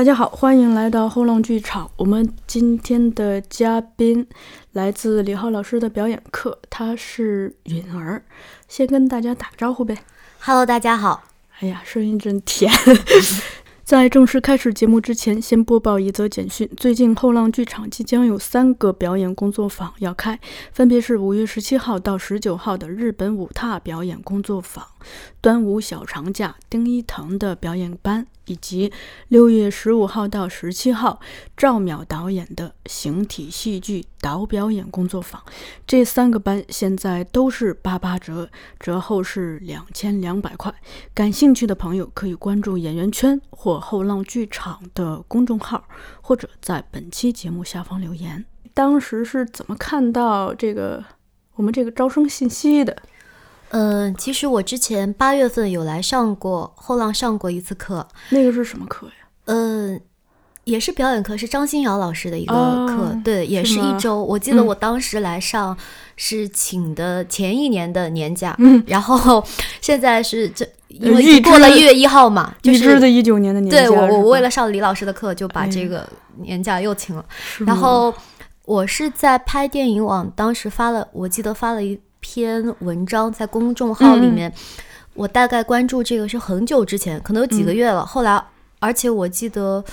大家好，欢迎来到后浪剧场。我们今天的嘉宾来自李浩老师的表演课，他是允儿。先跟大家打个招呼呗。Hello，大家好。哎呀，声音真甜。在正式开始节目之前，先播报一则简讯：最近后浪剧场即将有三个表演工作坊要开，分别是五月十七号到十九号的日本舞踏表演工作坊、端午小长假丁一腾的表演班，以及六月十五号到十七号赵淼导演的形体戏剧导表演工作坊。这三个班现在都是八八折，折后是两千两百块。感兴趣的朋友可以关注演员圈或后浪剧场的公众号，或者在本期节目下方留言。当时是怎么看到这个我们这个招生信息的？嗯、其实我之前八月份有来上过后浪上过一次课，那个是什么课呀？嗯、也是表演课，是张新瑶老师的一个哦课，对，也是一周。我记得嗯我当时来上是请的前一年的年假，嗯然后 现在是这因为过了支一月一号嘛，就是预支的一九年的年假对我我为了上李老师的课就把哎这个年假又请了。然后我是在拍电影网，当时发了，我记得发了一篇文章在公众号里面。我大概关注这个是很久之前，可能有几个月了。后来，而且我记得，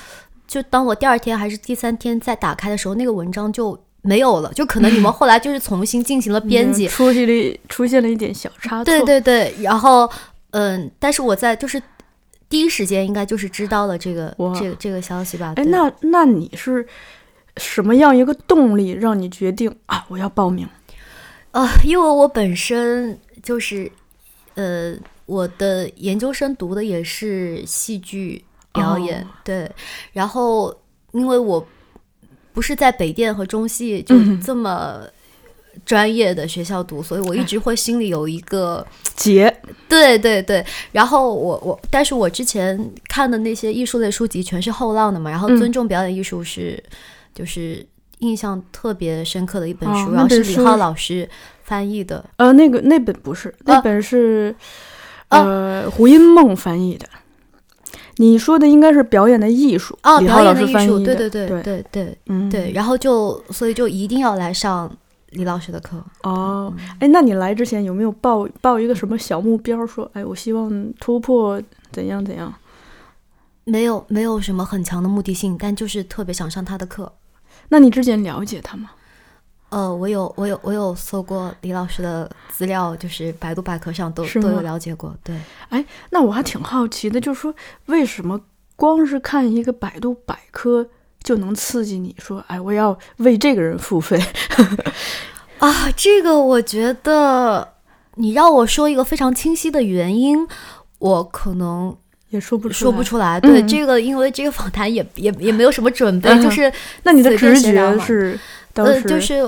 就当我第二天还是第三天再打开的时候，那个文章就没有了。就可能你们后来就是重新进行了编辑嗯，出现了出现了一点小差错。对对对。然后，嗯，但是我在就是第一时间应该就是知道了这个这个这个消息吧。哎，那那你是什么样一个动力让你决定啊？我要报名？呃，因为我本身就是，呃，我的研究生读的也是戏剧表演，哦对。然后，因为我不是在北电和中戏就嗯这么专业的学校读，所以我一直会心里有一个，结，对对对。然后我我，但是我之前看的那些艺术类书籍全是后浪的嘛，然后嗯尊重表演艺术是，就是。印象特别深刻的一本哦书，然后是李浩老师翻译的，呃，那个那本不是，那啊本是、呃胡因梦翻译的。你说的应该是表演的艺术，哦，表演的艺术。对对对对对对嗯对，然后就所以就一定要来上李老师的课。哦，哎，那你来之前有没有报报一个什么小目标？说，哎，我希望突破怎样怎样？没有没有什么很强的目的性，但就是特别想上他的课。那你之前了解他吗？呃，我有我有我有搜过李老师的资料，就是百度百科上都都有了解过。对，哎那我还挺好奇的，就是说为什么光是看一个百度百科就能刺激你说，哎，我要为这个人付费？啊，这个我觉得你让我说一个非常清晰的原因，我可能也说不出来说不。出来。对、嗯这个，因为这个访谈也也也没有什么准备，嗯就是那你的直觉是当呃，就是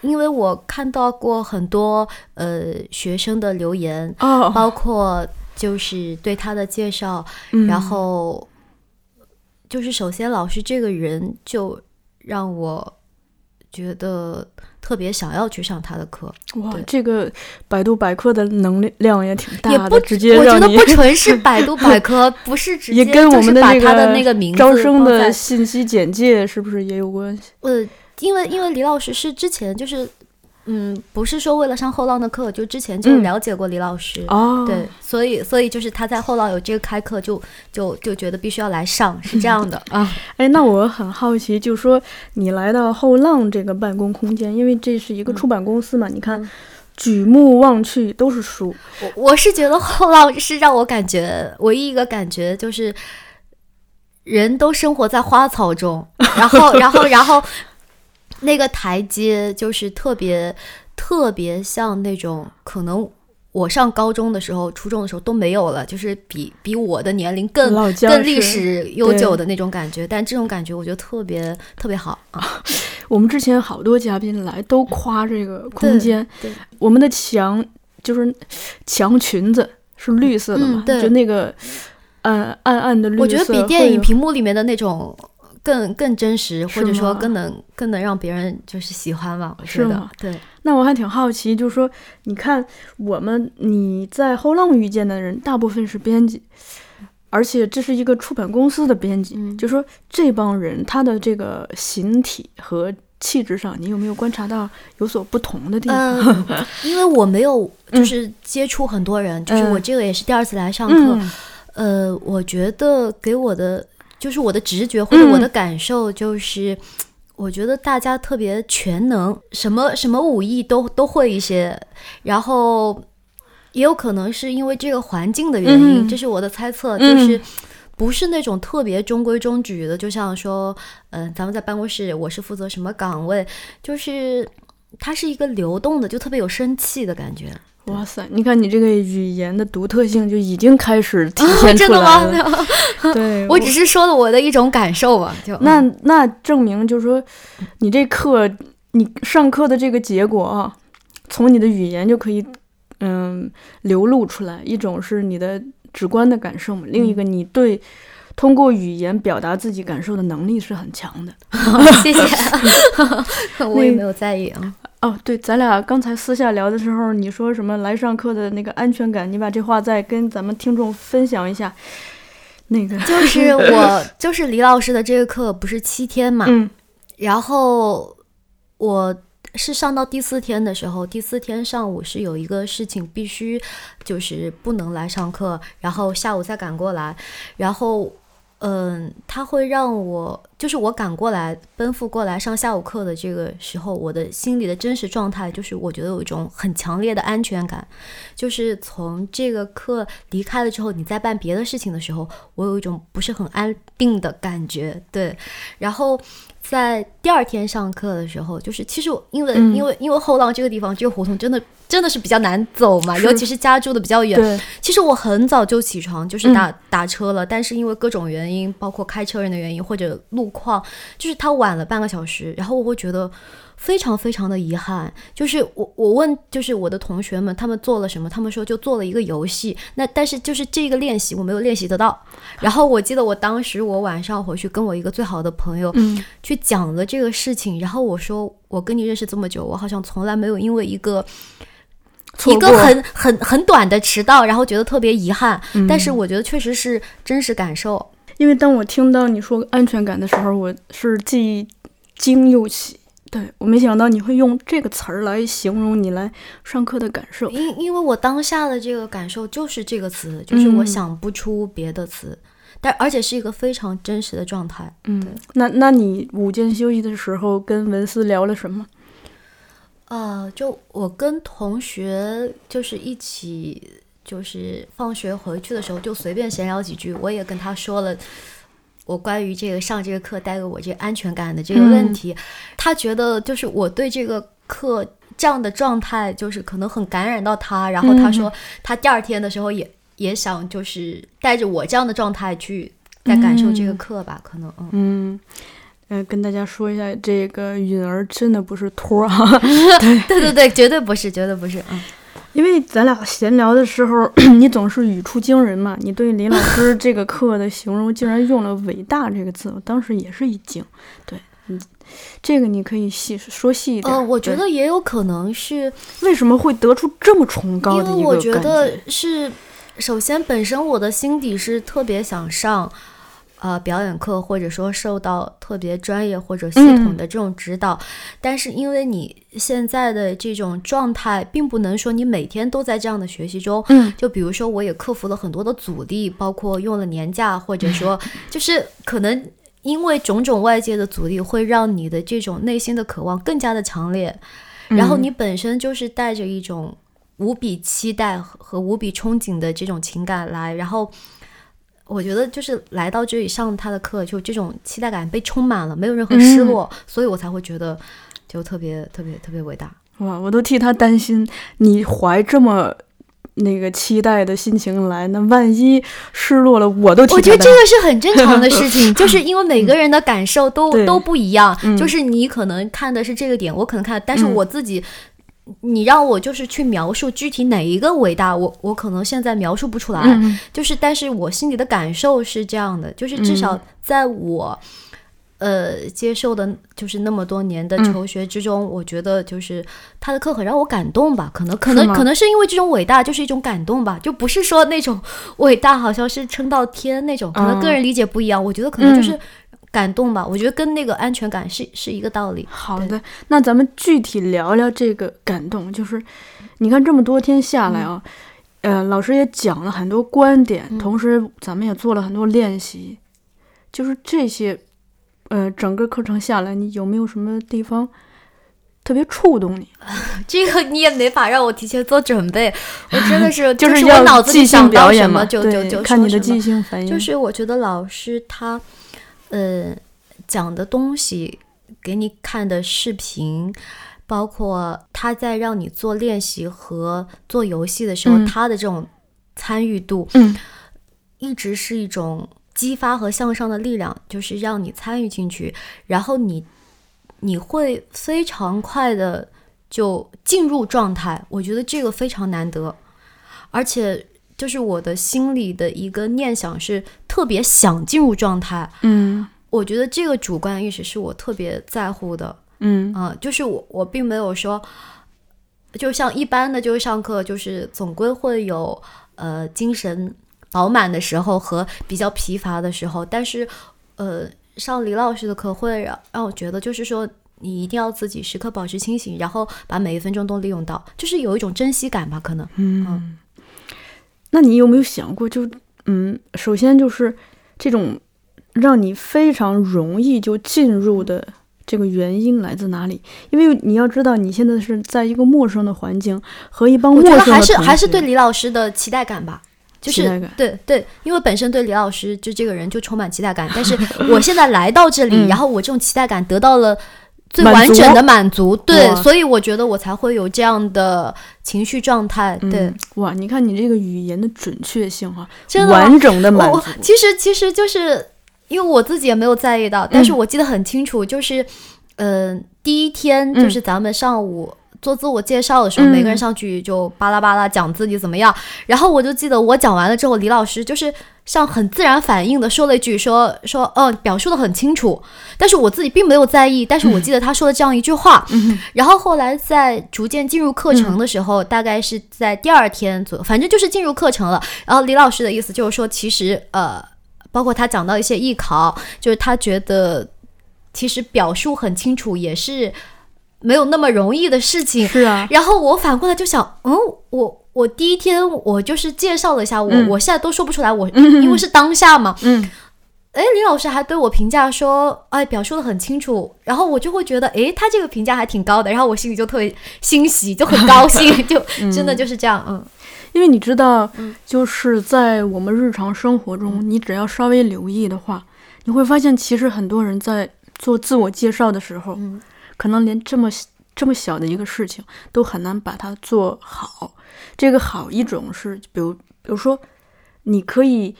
因为我看到过很多呃学生的留言，哦，包括就是对他的介绍，嗯然后就是首先老师这个人就让我觉得特别想要去上他的课，哇对，这个百度百科的能量也挺也不大的，直接我觉得不纯是百度百科，不是直也接跟我们的就是把的那个名字招生的信息简介是不是也有关系？呃，因为因为李老师是之前就是，嗯，不是说为了上后浪的课，就之前就嗯。了解过李老师，哦，对，所以所以就是他在后浪有这个开课就，就就觉得必须要来上，是这样的。啊。哎，那我很好奇，就说你来到后浪这个办公空间，因为这是一个嗯出版公司嘛，你看嗯举目望去都是书，我我是觉得后浪是让我感觉唯一一个感觉就是，人都生活在花草中，然后 然后然后那个台阶就是特别特别像那种可能我上高中的时候、初中的时候都没有了，就是比比我的年龄更老更历史悠久的那种感觉。但这种感觉我觉得特别特别好啊！我们之前好多嘉宾来都夸这个空间，我们的墙就是墙裙子是绿色的嘛，就那个暗暗暗的绿色，我觉得比电影屏幕里面的那种更更真实，或者说更能更能让别人就是喜欢吧。我觉得是吗？对，那我还挺好奇，就是说，你看我们你在后浪遇见的人，大部分是编辑，而且这是一个出版公司的编辑，嗯。就说这帮人他的这个形体和气质上，你有没有观察到有所不同的地方？嗯，因为我没有 就是接触很多人，就是我嗯这个也是第二次来上课，嗯。呃，我觉得给我的就是我的直觉或者我的嗯感受就是。我觉得大家特别全能，什么什么武艺都都会一些，然后也有可能是因为这个环境的原因，嗯这是我的猜测，嗯就是不是那种特别中规中矩的，就像说，嗯、咱们在办公室，我是负责什么岗位，就是它是一个流动的，就特别有生气的感觉。哇塞，你看你这个语言的独特性就已经开始体 现出真的来吗了。对，我只是说了我的一种感受吧，就那那证明就是说，你这课你上课的这个结果啊，从你的语言就可以嗯流露出来。一种是你的直观的感受嘛，另一个你对通过语言表达自己感受的能力是很强的。谢谢，我也没有在意啊。哦，对，咱俩刚才私下聊的时候，你说什么来上课的那个安全感，你把这话再跟咱们听众分享一下。那个，就是我，就是李老师的这个课不是七天嘛，嗯然后我是上到第四天的时候，第四天上午是有一个事情必须就是不能来上课，然后下午再赶过来，然后嗯，他会让我就是我赶过来奔赴过来上下午课的这个时候，我的心里的真实状态就是我觉得有一种很强烈的安全感，就是从这个课离开了之后，你在办别的事情的时候，我有一种不是很安定的感觉，对，然后。在第二天上课的时候，就是其实我因为、嗯。因为因为后浪这个地方这个胡同真的真的是比较难走嘛，尤其是家住的比较远，其实我很早就起床，就是嗯。打、打车了，但是因为各种原因，包括开车人的原因或者路况，就是他晚了半个小时，然后我会觉得非常非常的遗憾。就是我我问，就是我的同学们他们做了什么，他们说就做了一个游戏，那但是就是这个练习我没有练习得到。然后我记得我当时我晚上回去跟我一个最好的朋友嗯去讲了这个事情，然后我说我跟你认识这么久，我好像从来没有因为一个。一个很很很短的迟到，然后觉得特别遗憾，嗯但是我觉得确实是真实感受。因为当我听到你说安全感的时候，我是既惊又喜。对我没想到你会用这个词儿来形容你来上课的感受。因因为我当下的这个感受就是这个词，就是我嗯想不出别的词，但而且是一个非常真实的状态。嗯，那那你午间休息的时候跟文思聊了什么？呃，就我跟同学就是一起，就是放学回去的时候就随便闲聊几句，我也跟他说了。我关于这个上这个课带给我这个安全感的这个问题，他觉得就是我对这个课这样的状态，就是可能很感染到他。然后他说他第二天的时候也也想就是带着我这样的状态去再感受这个课吧，可能嗯。嗯，呃，跟大家说一下，这个允儿真的不是托儿啊，对对对，绝对不是，绝对不是，嗯。因为咱俩闲聊的时候，你总是语出惊人嘛。你对林老师这个课的形容竟然用了“伟大”这个字，我当时也是一惊。对，嗯，这个你可以细说细一点。呃，我觉得也有可能是为什么会得出这么崇高的一个感我觉得是，首先本身我的心底是特别想上，呃，表演课，或者说受到特别专业或者系统嗯的这种指导，但是因为你现在的这种状态，并不能说你每天都在这样的学习中。嗯就比如说，我也克服了很多的阻力，包括用了年假，或者说 就是可能。因为种种外界的阻力，会让你的这种内心的渴望更加的强烈，然后嗯你本身就是带着一种无比期待和和无比憧憬的这种情感来，然后我觉得就是来到这里上他的课，就这种期待感被充满了，没有任何失落，所以我才会觉得就特别特别特别伟大。哇，我都替他担心，你怀这么那个期待的心情来，那万一失落了，我都挺我觉得这个是很正常的事情，就是因为每个人的感受都对都不一样，嗯就是你可能看的是这个点，我可能看，但是嗯我自己。你让我就是去描述具体哪一个伟大，我我可能现在描述不出来，嗯。就是但是我心里的感受是这样的，就是至少嗯。在我、呃接受的，就是那么多年的嗯。求学之中，我觉得就是他的课很让我感动吧，可能可能可能是因为这种伟大就是一种感动吧，就不是说那种伟大好像是撑到天那种，可能嗯。个人理解不一样，我觉得可能就是嗯感动吧，我觉得跟那个安全感是是一个道理。好的，那咱们具体聊聊这个感动，就是你看这么多天下来啊，呃，老师也讲了很多观点，嗯同时咱们也做了很多练习，就是这些，呃，整个课程下来，你有没有什么地方特别触动你？这个你也没法让我提前做准备，我真的是 就是要我脑子里即兴想到什表演嘛，么就就对，就看你的即兴反应，就是我觉得老师他，呃，讲的东西，给你看的视频，包括他在让你做练习和做游戏的时候，嗯。他的这种参与度，嗯。一直是一种激发和向上的力量，就是让你参与进去，然后你你会非常快的就进入状态，我觉得这个非常难得，而且就是我的心里的一个念想是特别想进入状态，嗯。我觉得这个主观意识是我特别在乎的，嗯。啊、就是我我并没有说，就像一般的就是上课，就是总归会有呃精神饱满的时候和比较疲乏的时候，但是呃上李老师的课会让让我觉得就是说。你一定要自己时刻保持清醒，然后把每一分钟都利用到，就是有一种珍惜感吧，可能。嗯，那你有没有想过就，嗯，首先就是这种让你非常容易就进入的这个原因来自哪里？因为你要知道，你现在是在一个陌生的环境和一帮我陌生的觉得还是还是对李老师的期待感吧，就是对对，因为本身对李老师就这个人就充满期待感，但是 我现在来到这里，嗯然后我这种期待感得到了最完整的满足，对，所以我觉得我才会有这样的情绪状态，对，嗯，哇，你看你这个语言的准确性哈、真的完整的满足，其实其实就是因为我自己也没有在意到，但嗯。是我记得很清楚，就是嗯、呃第一天就是咱们上午。做自我介绍的时候，嗯每个人上去就巴拉巴拉讲自己怎么样，然后我就记得我讲完了之后，李老师就是像很自然反应的说了一句说说，哦，表述的很清楚，但是我自己并没有在意，但是我记得他说了这样一句话，嗯。然后后来在逐渐进入课程的时候，大概是在第二天左右，反正就是进入课程了。然后李老师的意思就是说，其实呃，包括他讲到一些艺考，就是他觉得其实表述很清楚也是没有那么容易的事情。是啊，然后我反过来就想，嗯，我我第一天我就是介绍了一下我，嗯。我现在都说不出来，我因为是当下嘛，嗯。哎，李老师还对我评价说，哎，表述的很清楚，然后我就会觉得，哎，他这个评价还挺高的，然后我心里就特别欣喜，就很高兴，就真的就是这样，嗯。因为你知道嗯，就是在我们日常生活中，你只要稍微留意的话，你会发现，其实很多人在做自我介绍的时候，嗯可能连这么这么小的一个事情都很难把它做好。这个好一种是，比如比如说，你可以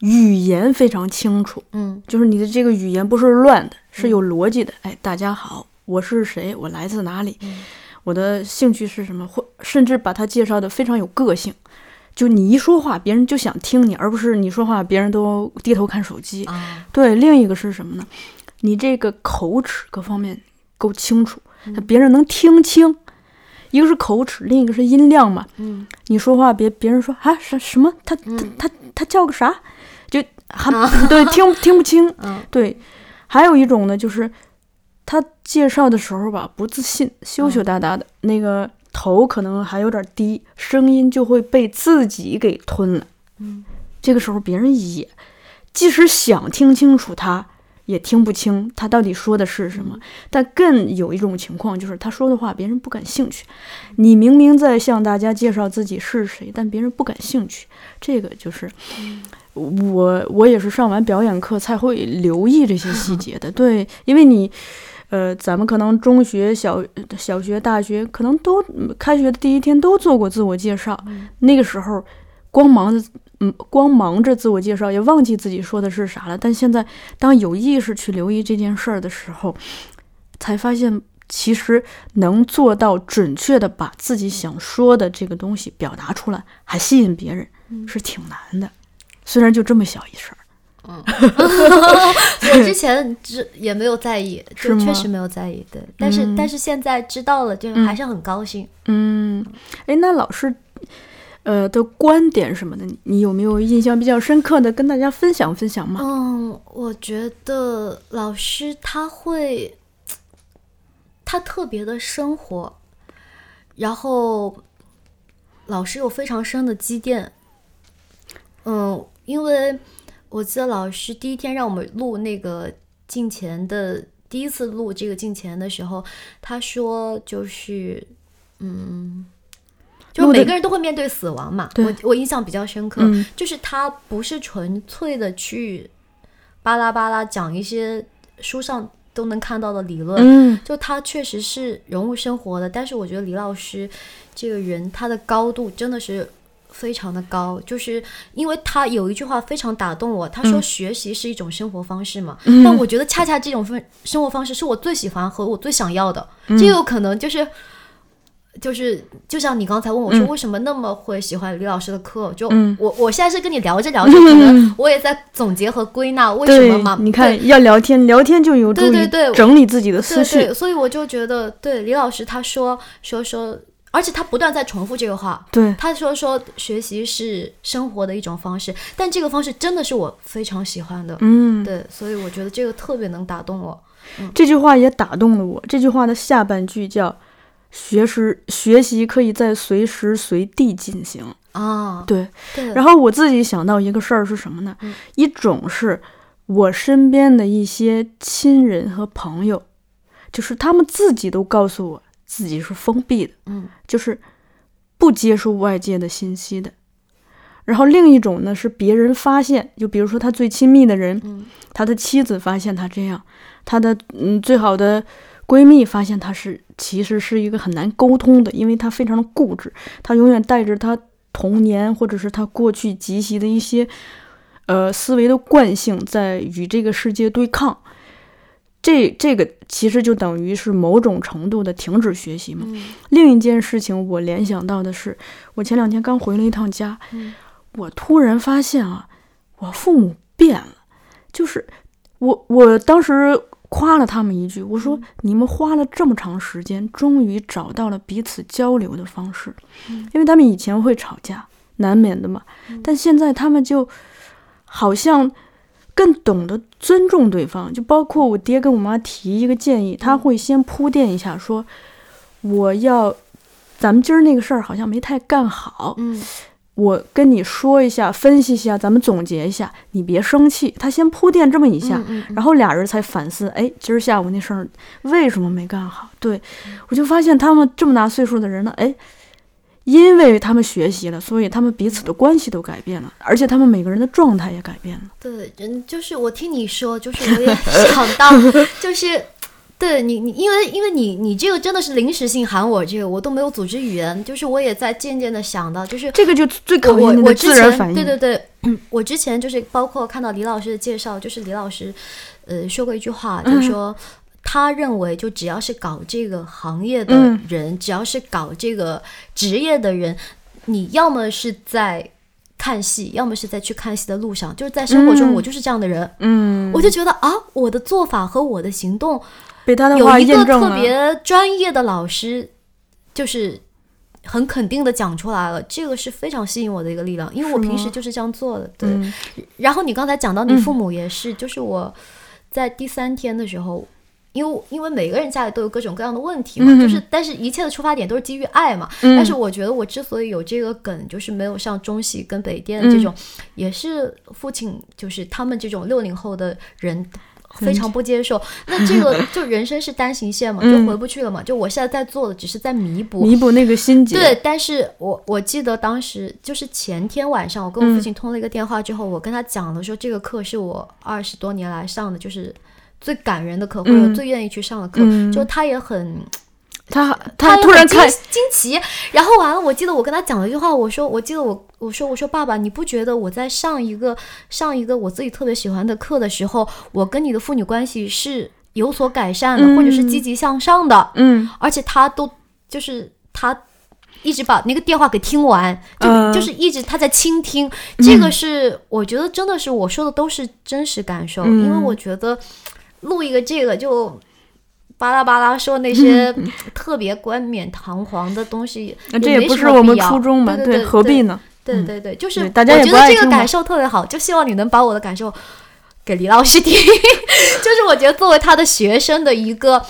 语言非常清楚，嗯就是你的这个语言不是乱的，是有逻辑的。哎，大家好，我是谁？我来自哪里？嗯我的兴趣是什么？或甚至把它介绍的非常有个性。就你一说话，别人就想听你，而不是你说话，别人都低头看手机。啊，对，另一个是什么呢？你这个口齿各方面够清楚，嗯那别人能听清。一个是口齿，另一个是音量嘛。嗯你说话别别人说啊什什么？他他嗯他他叫个啥？就还、啊对听 听不清。嗯对，还有一种呢，就是他介绍的时候吧，不自信，羞羞答答的，那个头可能还有点低，声音就会被自己给吞了。嗯这个时候别人也，即使想听清楚他。也听不清他到底说的是什么，但更有一种情况就是他说的话别人不感兴趣。你明明在向大家介绍自己是谁，但别人不感兴趣。这个就是我我也是上完表演课才会留意这些细节的。对，因为你呃，咱们可能中学、小小学、大学可能都嗯开学的第一天都做过自我介绍，那个时候光忙着嗯光忙着自我介绍，也忘记自己说的是啥了。但现在当有意识去留意这件事儿的时候，才发现其实能做到准确的把自己想说的这个东西表达出来，还吸引别人，是挺难的。虽然就这么小一事儿。嗯 我之 前只也没有在意，确实没有在意，对。但是、但是现在知道了，就还是很高兴。嗯，哎，那老师，呃的观点什么的，你有没有印象比较深刻的，跟大家分享分享吗？嗯，我觉得老师他会，他特别的生活，然后老师有非常深的积淀。嗯，因为我记得老师第一天让我们录那个镜前的第一次录这个镜前的时候，他说就是，嗯。就是每个人都会面对死亡嘛，我我印象比较深刻，嗯就是他不是纯粹的去巴拉巴拉讲一些书上都能看到的理论，嗯就他确实是融入生活的。但是我觉得李老师这个人，他的高度真的是非常的高，就是因为他有一句话非常打动我，他说嗯学习是一种生活方式嘛，嗯但我觉得恰恰这种分生活方式是我最喜欢和我最想要的，嗯这有可能就是。就是就像你刚才问我说，嗯为什么那么会喜欢李老师的课？就嗯我我现在是跟你聊着聊着，可能我也在总结和归纳为什么嘛。，你看要聊天，聊天就有助于对对对整理自己的思绪。所以我就觉得，对李老师他说说说，而且他不断在重复这个话。对他说说学习是生活的一种方式，但这个方式真的是我非常喜欢的。嗯，对，所以我觉得这个特别能打动我。这句话也打动了我。这句话的下半句叫“学时学习可以在随时随地进行”。啊，对，对，然后我自己想到一个事儿是什么呢？嗯一种是我身边的一些亲人和朋友，就是他们自己都告诉我自己是封闭的，嗯就是不接受外界的信息的。然后另一种呢是别人发现，就比如说他最亲密的人，嗯他的妻子发现他这样，他的嗯最好的闺蜜发现她是其实是一个很难沟通的，因为她非常的固执，她永远带着她童年或者是她过去积习的一些呃思维的惯性在与这个世界对抗。这这个其实就等于是某种程度的停止学习嘛。嗯另一件事情，我联想到的是，我前两天刚回了一趟家，嗯我突然发现啊，我父母变了，就是我我当时夸了他们一句，我说、你们花了这么长时间，终于找到了彼此交流的方式，嗯。因为他们以前会吵架，难免的嘛，但现在他们就好像。更懂得尊重对方，就包括我爹跟我妈提一个建议，他会先铺垫一下，说我要，咱们今儿那个事儿好像没太干好，嗯我跟你说一下，分析一下，咱们总结一下，你别生气。他先铺垫这么一下，嗯嗯然后俩人才反思，哎，今儿下午那事儿为什么没干好？对我就发现他们这么大岁数的人呢，哎，因为他们学习了，所以他们彼此的关系都改变了，而且他们每个人的状态也改变了。对，人，就是我听你说，就是我也想到，就是对你，你因为因为你你这个真的是临时性喊我这个，我都没有组织语言，就是我也在渐渐的想到，就是这个就最考我验你的我之前自然反应。对对对，嗯我之前就是包括看到李老师的介绍，就是李老师呃说过一句话，嗯就是说。他认为，就只要是搞这个行业的嗯人，只要是搞这个职业的人，你要么是在看戏，要么是在去看戏的路上，就是在生活中，嗯我就是这样的人。嗯，我就觉得啊，我的做法和我的行动被他的话有一个特。别专业的老师，就是很肯定的讲出来了，这个是非常吸引我的一个力量，因为我平时就是这样做的。对，嗯然后你刚才讲到你嗯父母也是，就是我在第三天的时候。因为因为每个人家里都有各种各样的问题嘛，嗯就是但是一切的出发点都是基于爱嘛。嗯但是我觉得我之所以有这个梗，就是没有像中戏跟北电这种，也是父亲就是他们这种六零后的人非常不接受。那这个就人生是单行线嘛，就嗯回不去了嘛。就我现在在做的只是在弥补。弥补那个心结。对，但是我我记得当时就是前天晚上，我跟我父嗯亲通了一个电话之后，我跟他讲了说，这个课是我二十多年来上的，就是最感人的课，或者嗯最愿意去上的课，嗯就他也很他他突然看惊惊奇，然后完了，我记得我跟他讲了一句话，我说，我记得我我说我说爸爸，你不觉得我在上一个上一个我自己特别喜欢的课的时候，我跟你的父女关系是有所改善的，嗯或者是积极向上的，嗯。而且他都就是他。一直把那个电话给听完，就、嗯。就是一直他在倾听，这个是我觉得真的是我说的都是真实感受，嗯。因为我觉得录一个这个就巴拉巴拉说那些特别冠冕堂皇的东西，那这也不是我们初衷嘛，对对对何必呢？嗯。对对对，就是大家也我觉得这个感受特别好，就希望你能把我的感受给李老师听，就是我觉得作为他的学生的一个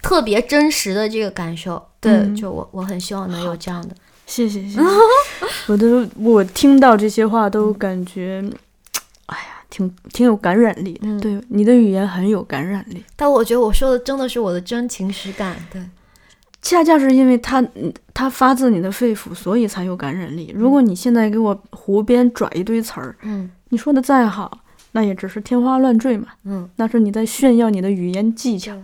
特别真实的这个感受，对，嗯。就我我很希望能有这样的，谢谢谢谢，我都我听到这些话都感觉，挺挺有感染力的。嗯对，你的语言很有感染力，但我觉得我说的真的是我的真情实感，对，恰恰是因为它嗯它发自你的肺腑，所以才有感染力。如果你现在给我胡编拽一堆词儿，嗯你说的再好，那也只是天花乱坠嘛，嗯。那是你在炫耀你的语言技巧。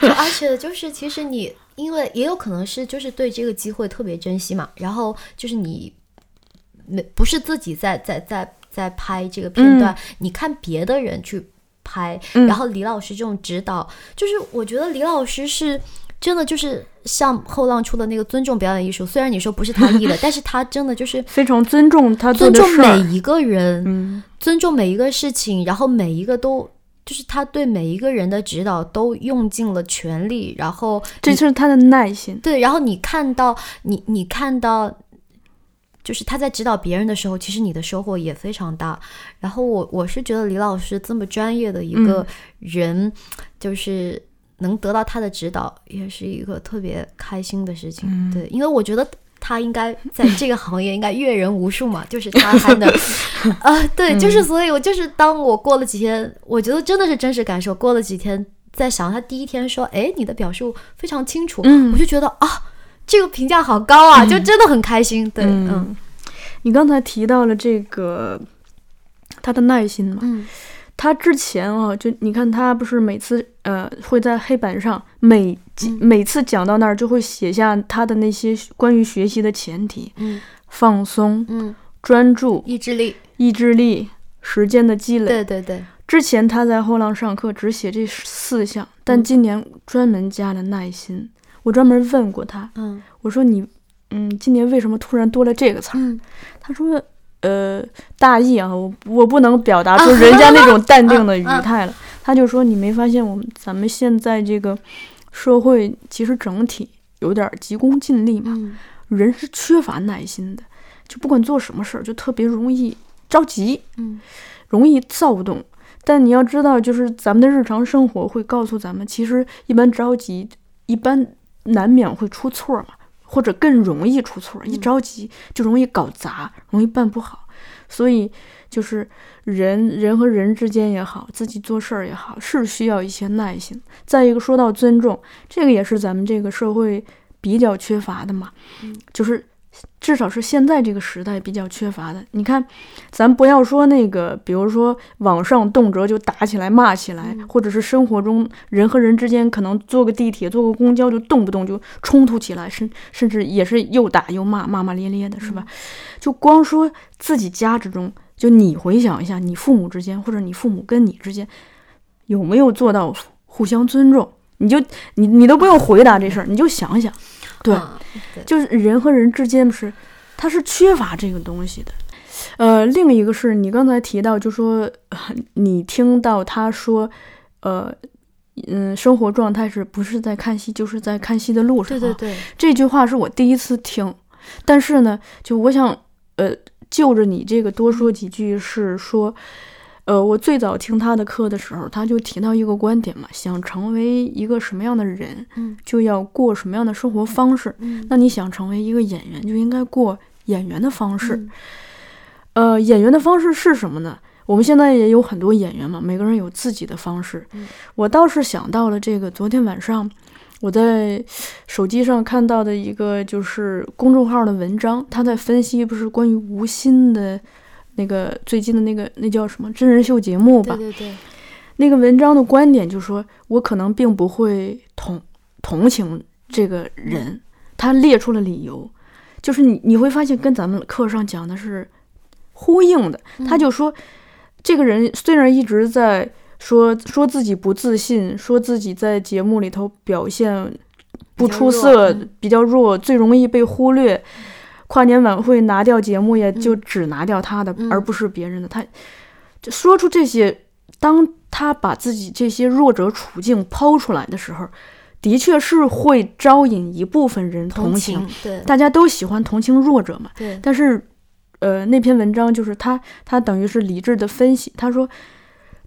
就 而且就是，其实你因为也有可能是就是对这个机会特别珍惜嘛，然后就是你没不是自己在在在在拍这个片段，你看别的人去拍，嗯然后李老师这种指导，就是我觉得李老师是。真的就是像后浪出的那个尊重表演艺术，虽然你说不是他译的，但是他真的就是非常尊重他尊重。每一个人，嗯尊重每一个事情，然后每一个都就是他对每一个人的指导都用尽了全力，然后这就是他的耐心。对，然后你看到你你看到，就是他在指导别人的时候，其实你的收获也非常大。然后我我是觉得李老师这么专业的一个人，就是能得到他的指导，也是一个特别开心的事情。嗯对，因为我觉得。他应该 在这个行业应该阅人无数嘛，就是他还能，啊，对，嗯就是所以，我就是当我过了几天，我觉得真的是真实感受。过了几天，在想他第一天说，哎，你的表述非常清楚，嗯我就觉得啊，这个评价好高啊，就真的很开心。对，嗯。嗯，你刚才提到了这个他的耐心嘛，嗯。他之前啊，就你看他不是每次呃会在黑板上每每次讲到那儿就会写下他的那些关于学习的前提：嗯。放松、嗯，专注、意志力，意志力、时间的积累。对对对，之前他在后浪上课只写这四项，但嗯。今年专门加了耐心。我专门问过他，嗯我说你嗯，今年为什么突然多了这个词儿？嗯他说：“呃，大意啊，我我不能表达出人家那种淡定的 语态了。他就说：“你没发现我们咱们现在这个社会其实整体有点急功近利嘛？嗯人是缺乏耐心的，就不管做什么事儿，就特别容易着急，嗯容易躁动。但你要知道，就是咱们的日常生活会告诉咱们，其实一般着急，一般难免会出错嘛，或者更容易出错。一嗯着急就容易搞砸，容易办不好。所以就是人人和人之间也好，自己做事儿也好，是需要一些耐心。再一个，说到尊重，这个也是咱们这个社会比较缺乏的嘛，嗯就是至少是现在这个时代比较缺乏的。你看，咱不要说那个，比如说网上动辄就打起来、骂起来，嗯或者是生活中人和人之间可能坐个地铁、坐个公交就动不动就冲突起来，甚甚至也是又打又骂、骂骂咧咧的，是吧？就光说自己家之中，就你回想一下，你父母之间或者你父母跟你之间有没有做到互相尊重？你就你你都不用回答这事儿，你就想想，对，啊对，就是人和人之间是，他是缺乏这个东西的。呃，另一个是你刚才提到，就说、呃你听到他说，呃，嗯，生活状态是不是在看戏，就是在看戏的路上、啊。对对对，这句话是我第一次听，但是呢，就我想，呃，就着你这个多说几句，是说，呃，我最早听他的课的时候，他就提到一个观点嘛，想成为一个什么样的人，嗯就要过什么样的生活方式。嗯那你想成为一个演员，就应该过演员的方式。嗯呃，演员的方式是什么呢？我们现在也有很多演员嘛，每个人有自己的方式。嗯我倒是想到了这个，昨天晚上我在手机上看到的一个就是公众号的文章，他在分析不是关于吴昕的那个最近的那个那叫什么真人秀节目吧对？对对，那个文章的观点就说，我可能并不会同同情这个人，他列出了理由，就是你你会发现跟咱们课上讲的是呼应的。他就说，这个人虽然一直在说说自己不自信，说自己在节目里头表现不出色，比较弱，最容易被忽略。跨年晚会拿掉节目，也就只拿掉他的，而不是别人的。他就说出这些，当他把自己这些弱者处境抛出来的时候，的确是会招引一部分人同情。对，大家都喜欢同情弱者嘛。对。但是，呃，那篇文章就是他，他等于是理智的分析。他说，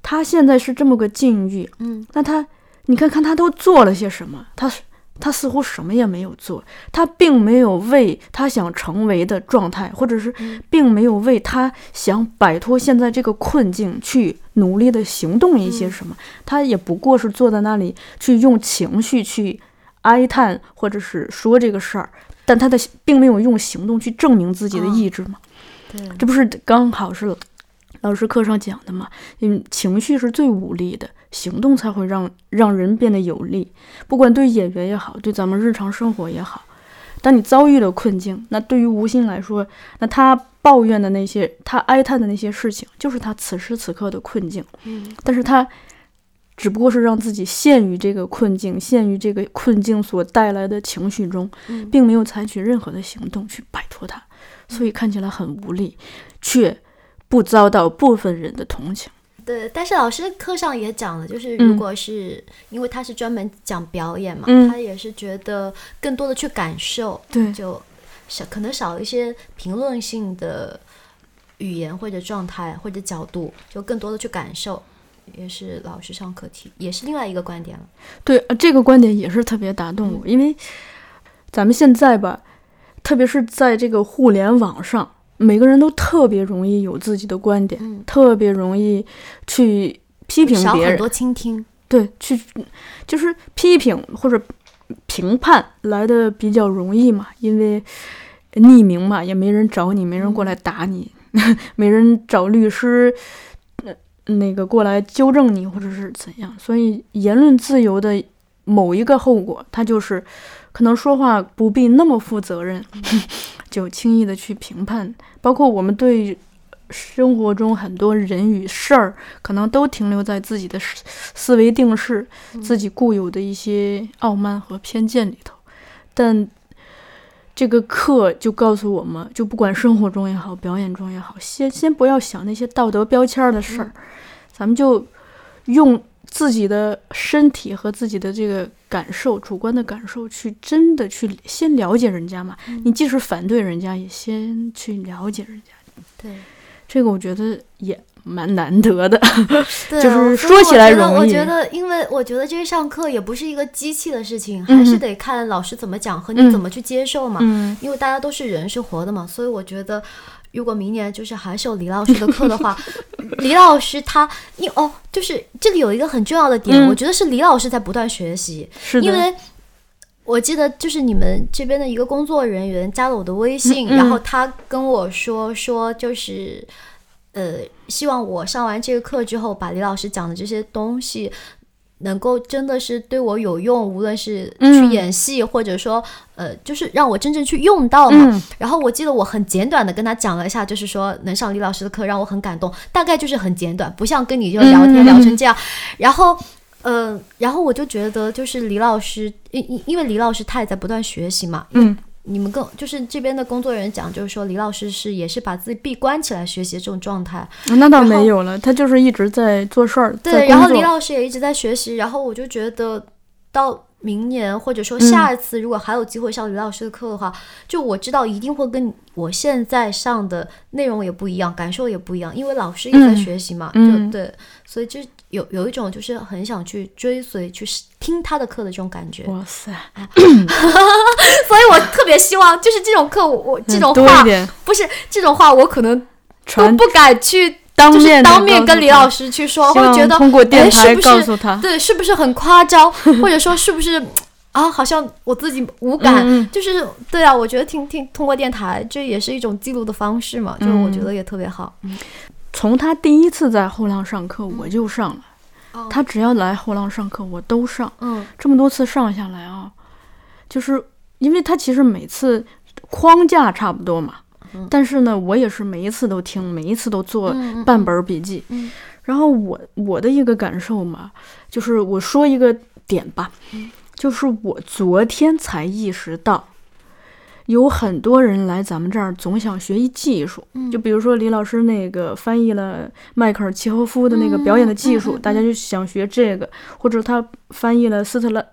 他现在是这么个境遇，嗯，那他，你看看他都做了些什么？他是。他似乎什么也没有做，他并没有为他想成为的状态，或者是并没有为他想摆脱现在这个困境去努力的行动一些什么。他也不过是坐在那里去用情绪去哀叹，或者是说这个事儿，但他的并没有用行动去证明自己的意志嘛？对，这不是刚好是老师课上讲的嘛？嗯，情绪是最无力的。行动才会让让人变得有力，不管对演员也好，对咱们日常生活也好。当你遭遇了困境，那对于吴昕来说，那他抱怨的那些，他哀叹的那些事情，就是他此时此刻的困境。嗯，但是他只不过是让自己陷于这个困境，陷于这个困境所带来的情绪中，并没有采取任何的行动去摆脱它，所以看起来很无力，却不遭到部分人的同情。对，但是老师课上也讲了，就是如果是因为他是专门讲表演嘛，他也是觉得更多的去感受，对，就少可能少一些评论性的语言或者状态或者角度，就更多的去感受，也是老师上课提，也是另外一个观点了。对，这个观点也是特别打动我，因为咱们现在吧，特别是在这个互联网上。每个人都特别容易有自己的观点，特别容易去批评别人。很多倾听，对，去就是批评或者评判来的比较容易嘛，因为匿名嘛，也没人找你，没人过来打你，没人找律师，那个过来纠正你或者是怎样。所以言论自由的某一个后果，它就是可能说话不必那么负责任。就轻易的去评判，包括我们对生活中很多人与事儿，可能都停留在自己的思维定式、自己固有的一些傲慢和偏见里头。但这个课就告诉我们，就不管生活中也好，表演中也好，先先不要想那些道德标签的事儿，咱们就用。自己的身体和自己的这个感受、主观的感受，去真的去先了解人家嘛。你即使反对人家，也先去了解人家。对，这个我觉得也蛮难得的。对，就是说起来容易。我觉得，因为我觉得这个上课也不是一个机器的事情，还是得看老师怎么讲和你怎么去接受嘛。嗯，因为大家都是人，是活的嘛，所以我觉得。如果明年就是还是有李老师的课的话，李老师他因哦，就是这里有一个很重要的点，我觉得是李老师在不断学习，因为我记得就是你们这边的一个工作人员加了我的微信，然后他跟我说说就是呃，希望我上完这个课之后，把李老师讲的这些东西。能够真的是对我有用，无论是去演戏，或者说，呃，就是让我真正去用到嘛。然后我记得我很简短的跟他讲了一下，就是说能上李老师的课让我很感动，大概就是很简短，不像跟你就聊天聊成这样。然后，嗯，然后我就觉得就是李老师，因因因为李老师他也在不断学习嘛。嗯。你们更就是这边的工作人员讲，就是说李老师是也是把自己闭关起来学习这种状态。那倒没有了，他就是一直在做事儿。对，然后李老师也一直在学习。然后我就觉得，到明年或者说下一次，如果还有机会上李老师的课的话，就我知道一定会跟我现在上的内容也不一样，感受也不一样，因为老师也在学习嘛。就对，所以就。有有一种就是很想去追随、去听他的课的这种感觉。哇塞！所以我特别希望，就是这种课，我这种话不是这种话，我可能都不敢去当面当面跟李老师去说，会觉得通过电台告诉他，对，是不是很夸张？或者说是不是啊？好像我自己无感，就是对啊。我觉得听听通过电台，这也是一种记录的方式嘛，就是我觉得也特别好。从他第一次在后浪上课，我就上了，哦。他只要来后浪上课，我都上。嗯。这么多次上下来啊，就是因为他其实每次框架差不多嘛，嗯。但是呢，我也是每一次都听，每一次都做半本儿笔记。嗯。然后我我的一个感受嘛，就是我说一个点吧，嗯。就是我昨天才意识到。有很多人来咱们这儿总想学一技术，嗯就比如说李老师那个翻译了迈克尔契诃夫的那个表演的技术，大家就想学这个，或者他翻译了斯特拉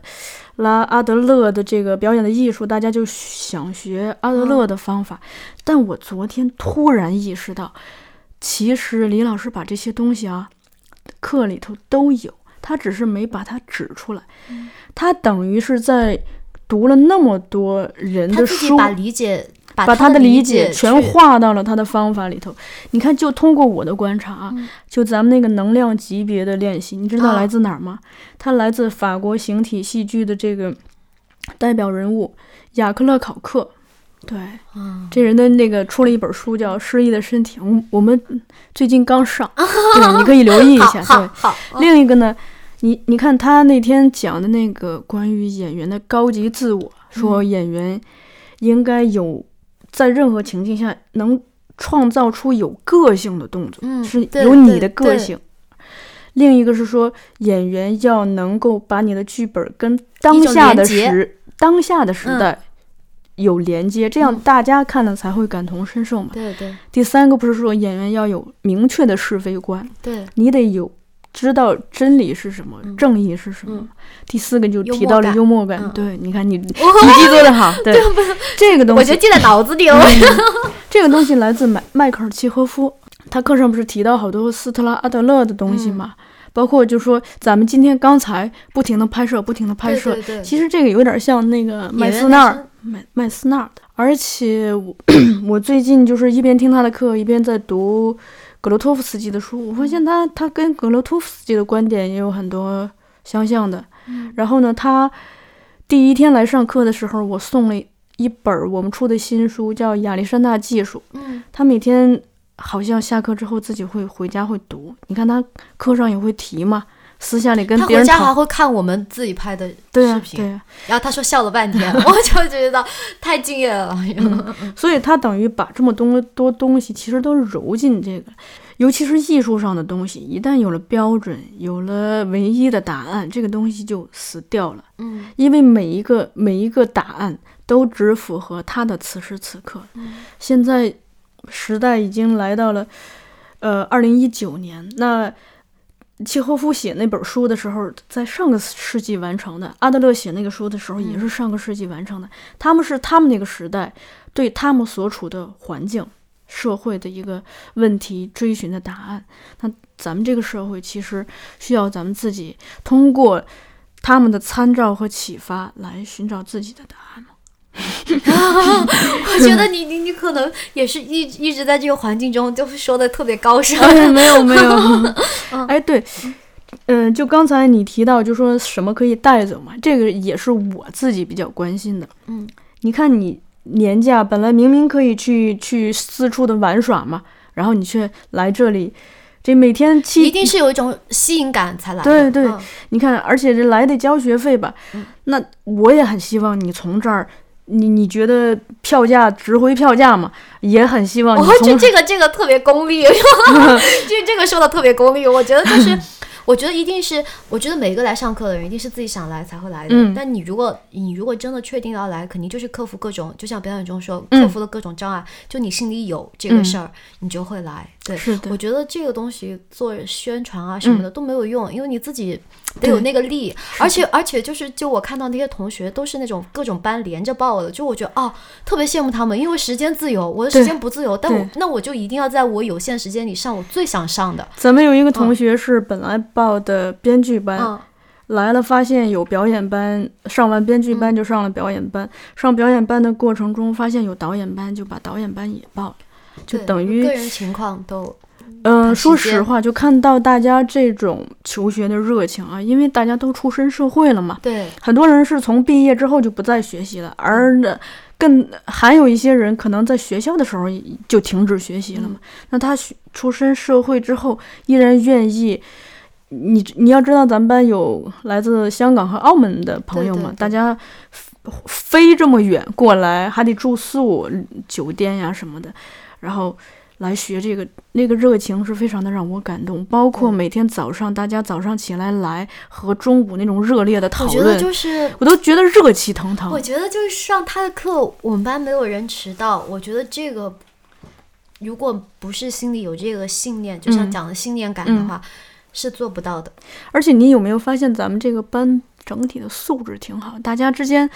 拉阿德勒的这个表演的艺术，大家就想学阿德勒的方法。但我昨天突然意识到，其实李老师把这些东西啊，课里头都有，他只是没把它指出来。嗯他等于是在读了那么多人的书，把理解把把他的理解全去化到了他的方法里头。你看，就通过我的观察啊，嗯就咱们那个能量级别的练习，你知道啊来自哪儿吗？它来自法国形体戏剧的这个代表人物雅克勒考克。对，嗯这人的那个出了一本书叫《失忆的身体》，我们我们最近刚上，对，你可以留意一下。对，另一个呢，你你看他那天讲的那个关于演员的高级自我，说嗯。演员应该有在任何情境下能创造出有个性的动作，嗯是有你的个性。另一个是说，演员要能够把你的剧本跟当下的时当下的时嗯。代有连接，这样嗯。大家看了才会感同身受嘛。对对。第三个不是说演员要有明确的是非观，对，你得有知道真理是什么，嗯。正义是什么。嗯。第四个就提到了默感。幽默感，嗯。对，你看你 笔记做得好，对，这个东西，我就记在脑子里了。这个东西来自迈迈克尔契诃夫，他课上不是提到好多斯特拉阿德勒的东西嘛？包括就说咱们今天刚才不停的拍摄，不停的拍摄，对对对。其实这个有点像那个麦斯纳尔麦麦斯纳尔。的，而且我 我最近就是一边听他的课，一边在读格罗托夫斯基的书，我发现他他跟格罗托夫斯基的观点也有很多相像的。嗯然后呢，他第一天来上课的时候，我送了一本我们出的新书，叫《亚历山大技术》。嗯他每天好像下课之后自己会回家会读，你看他课上也会提嘛，私下里跟别人他。回家还会看我们自己拍的视频，对啊，然后他说笑了半天，我就觉得太敬业了。所以他等于把这么多多东西其实都揉进这个，尤其是艺术上的东西，一旦有了标准，有了唯一的答案，这个东西就死掉了。嗯因为每一个每一个答案都只符合他的此时此刻。嗯现在时代已经来到了，呃，二零一九年。那契诃夫写那本书的时候，在上个世纪完成的；阿德勒写那个书的时候，也是上个世纪完成的。他们是他们那个时代对他们所处的环境、社会的一个问题追寻的答案。那咱们这个社会其实需要咱们自己通过他们的参照和启发来寻找自己的答案嘛。我觉得你你你可能也是一一直在这个环境中，就是说的特别高尚。哎，没有没有，哎，对，嗯、就刚才你提到，就说什么可以带走嘛，这个也是我自己比较关心的。嗯，你看你年假本来明明可以去去四处的玩耍嘛，然后你却来这里，这每天七一定是有一种吸引感才来的。对对。嗯。你看，而且这来得交学费吧，嗯。那我也很希望你从这儿，你你觉得票价值回票价吗？也很希望你哦，从这这个这个特别功利，就这个说的特别功利。我觉得就是，我觉得一定是，我觉得每个来上课的人一定是自己想来才会来的。嗯。但你如果你如果真的确定要来，肯定就是克服各种，就像表演中说，嗯。克服了各种障碍，就你心里有这个事儿，你就会来。对，是我觉得这个东西做宣传啊什么的都没有用，因为你自己得有那个力，而且而且就是就我看到那些同学都是那种各种班连着报的，就我觉得哦特别羡慕他们，因为时间自由，我的时间不自由，但我那我就一定要在我有限时间里上我最想上的。咱们有一个同学是本来报的编剧班，嗯，来了发现有表演班，上完编剧班就上了表演班。上表演班的过程中，发现有导演班，就把导演班也报了，就等于个人情况都嗯、说实话，就看到大家这种求学的热情啊，因为大家都出身社会了嘛，对。很多人是从毕业之后就不再学习了，而呢，更还有一些人可能在学校的时候就停止学习了嘛。那他学出身社会之后，依然愿意你你要知道，咱们班有来自香港和澳门的朋友嘛，对对对大家飞这么远过来，还得住宿、酒店呀什么的，然后来学这个，那个热情是非常的让我感动。包括每天早上大家早上起来来和中午那种热烈的讨我觉得论，就是我都觉得热气腾腾我。觉得就是上他的课，我们班没有人迟到。我觉得这个，如果不是心里有这个信念，就像嗯讲的信念感的话，是做不到的。而且你有没有发现，咱们这个班整体的素质挺好，大家之间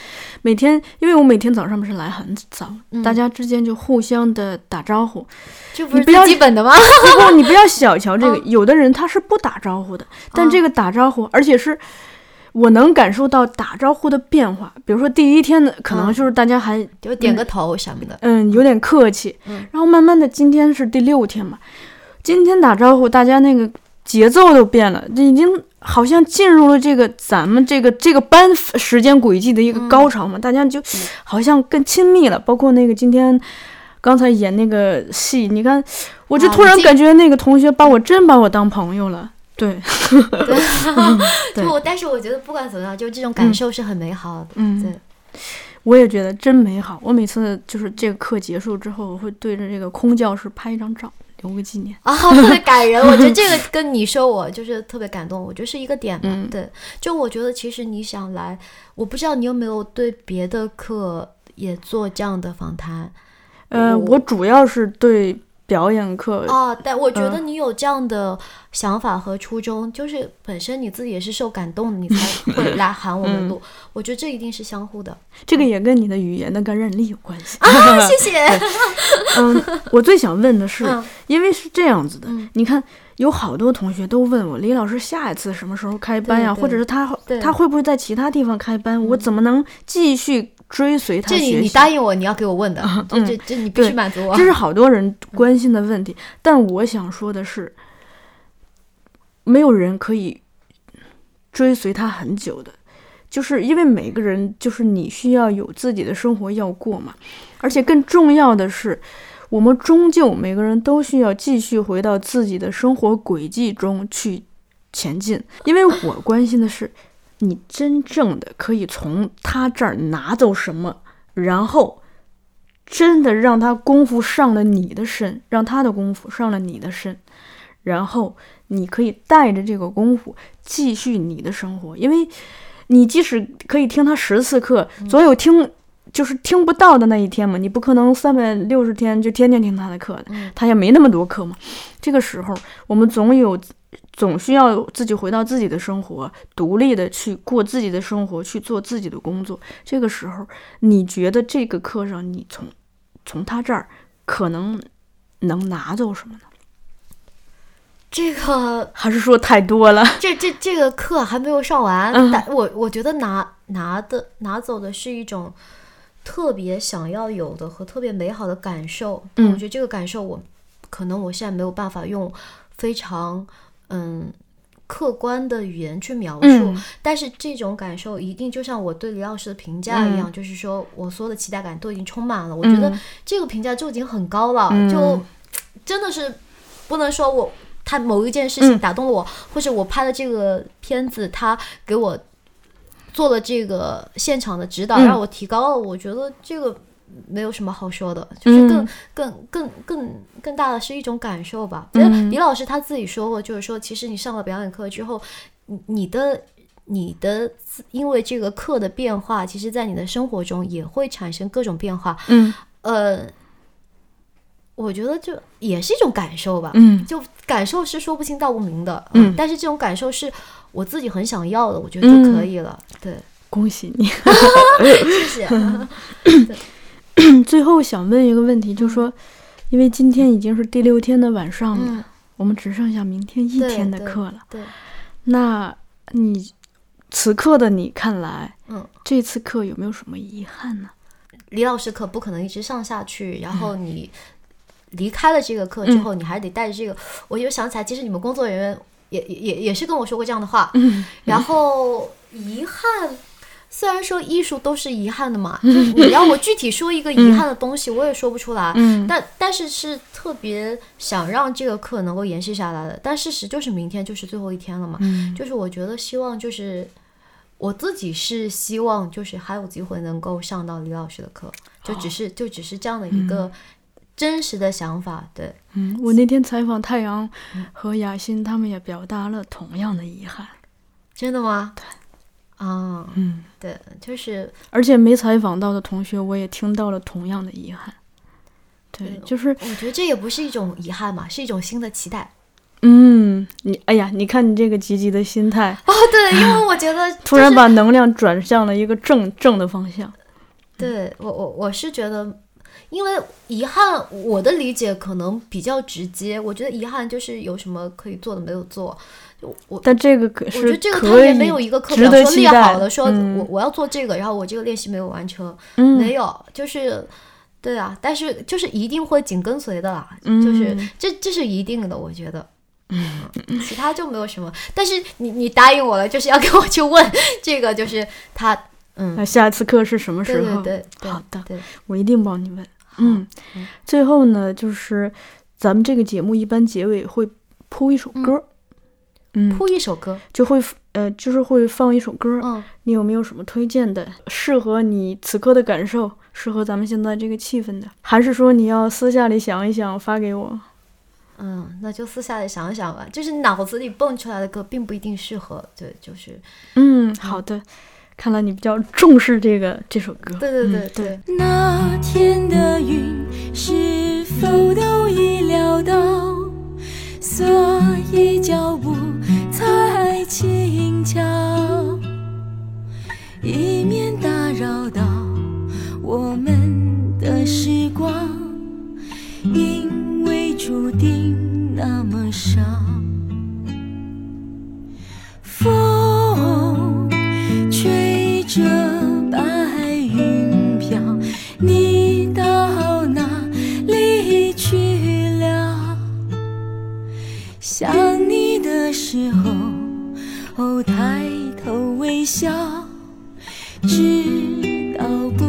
每天，因为我每天早上不是来很早，嗯大家之间就互相的打招呼。这不是你不要最基本的吗？不过你不要小瞧这个，嗯有的人他是不打招呼的，但嗯这个打招呼，而且是。我能感受到打招呼的变化，比如说第一天的可能嗯就是大家还就点个头什么的。嗯，有点客气，嗯然后慢慢的，今天是第六天嘛，今天打招呼，大家那个节奏都变了，这已经好像进入了这个咱们这个这个班时间轨迹的一个高潮嘛，大家就好像更亲密了。包括那个今天刚才演那个戏，你看，我就啊突然感觉那个同学把我真把我当朋友了，对，对 就但是我觉得不管怎么样，就这种感受是很美好的。嗯对，我也觉得真美好。我每次就是这个课结束之后，我会对着这个空教室拍一张照，留个纪念。啊，特别感人。我觉得 这个跟你说我就是特别感动，我觉得是一个点吧。嗯对，就我觉得其实你想来，我不知道你有没有对别的课也做这样的访谈呃，我我主要是对表演课，啊？但我觉得嗯你有这样的想法和初衷，就是本身你自己也是受感动的，你才 会来喊我嗯们录。我觉得这一定是相互的这个也跟你的语言的感染力有关系。啊！谢谢。嗯，我最想问的是，嗯因为是这样子的，嗯你看有好多同学都问我，李老师下一次什么时候开班呀？对对或者是他对他会不会在其他地方开班？我怎么能继续追随他这你学习？你答应我，你要给我问的，这这你必须满足我。这是好多人关心的问题，但我想说的是，没有人可以追随他很久的，就是因为每个人就是你需要有自己的生活要过嘛，而且更重要的是，我们终究每个人都需要继续回到自己的生活轨迹中去前进，因为我关心的是，你真正的可以从他这儿拿走什么，然后。真的让他功夫上了你的身，让他的功夫上了你的身，然后你可以带着这个功夫继续你的生活，因为你即使可以听他十次课，总有听就是听不到的那一天嘛，你不可能三百六十天就天天听他的课的，嗯他也没那么多课嘛。这个时候，我们总有总需要自己回到自己的生活，独立的去过自己的生活，去做自己的工作。这个时候，你觉得这个课上你从从他这儿可能能拿走什么呢？这个还是说太多了？这这这个课还没有上完，嗯但我我觉得拿拿的拿走的是一种特别想要有的和特别美好的感受。嗯我觉得这个感受我可能我现在没有办法用非常嗯客观的语言去描述，嗯但是这种感受一定就像我对李老师的评价一样，就是说我所有的期待感都已经充满了。我觉得嗯这个评价就已经很高了，嗯就真的是不能说我他某一件事情嗯打动了我，或者我拍的这个片子他给我做了这个现场的指导，嗯让我提高了。我觉得这个没有什么好说的，就是更、嗯更更更更大的是一种感受吧。嗯李老师他自己说过，就是说，其实你上了表演课之后，你你的你的因为这个课的变化，其实在你的生活中也会产生各种变化。嗯呃，我觉得就也是一种感受吧。嗯就感受是说不清道不明的，嗯但是这种感受是我自己很想要的，我觉得就可以了。对，恭喜你。谢谢。最后想问一个问题，就是说，因为今天已经是第六天的晚上了，嗯，我们只剩下明天一天的课了。对，那你此刻的你看来，嗯，这次课有没有什么遗憾呢？李老师课不可能一直上下去，然后你离开了这个课之后，你还得带着这个。我又想起来，其实你们工作人员也也也也是跟我说过这样的话。嗯然后遗憾，虽然说艺术都是遗憾的嘛，就是你让我具体说一个遗憾的东西，我也说不出来。嗯但但是是特别想让这个课能够延续下来的。但事实就是明天就是最后一天了嘛，嗯就是我觉得希望就是我自己是希望就是还有机会能够上到李老师的课，就只是就只是这样的一个真实的想法。对，嗯，我那天采访太阳和雅欣，他们也表达了同样的遗憾。真的吗？对。啊，嗯，对，就是而且没采访到的同学，我也听到了同样的遗憾。对，对就是我觉得这也不是一种遗憾嘛，是一种新的期待。嗯，你哎呀，你看你这个积极的心态，哦，对，因为我觉得、突然把能量转向了一个正正的方向。对我我我是觉得，因为遗憾，我的理解可能比较直接。我觉得遗憾就是有什么可以做的没有做。就我但这个可是我觉得这个他可以也没有一个课值表说列好了，说嗯我我要做这个，然后我这个练习没有完成，嗯没有，就是。对啊，但是就是一定会紧跟随的啦，嗯就是这这是一定的，我觉得。嗯，其他就没有什么。但是你你答应我了，就是要 给我去问这个，就是他，嗯，那下一次课是什么时候？对对对，好的，对，我一定帮你问。嗯，最后呢，就是咱们这个节目一般结尾会铺一首歌，嗯，铺一首歌，就会呃，就是会放一首歌。嗯，你有没有什么推荐的，适合你此刻的感受，适合咱们现在这个气氛的？还是说你要私下里想一想发给我？嗯，那就私下里想一想吧。就是脑子里蹦出来的歌，并不一定适合。对，就是，嗯，好的。看来你比较重视这个这首歌。对对对嗯对。那天的云是否都已料到，所以脚步才轻巧，以免打扰到我们的时光，因为注定那么少。风吹着白云飘，你想你的时候，哦，抬头微笑，知道不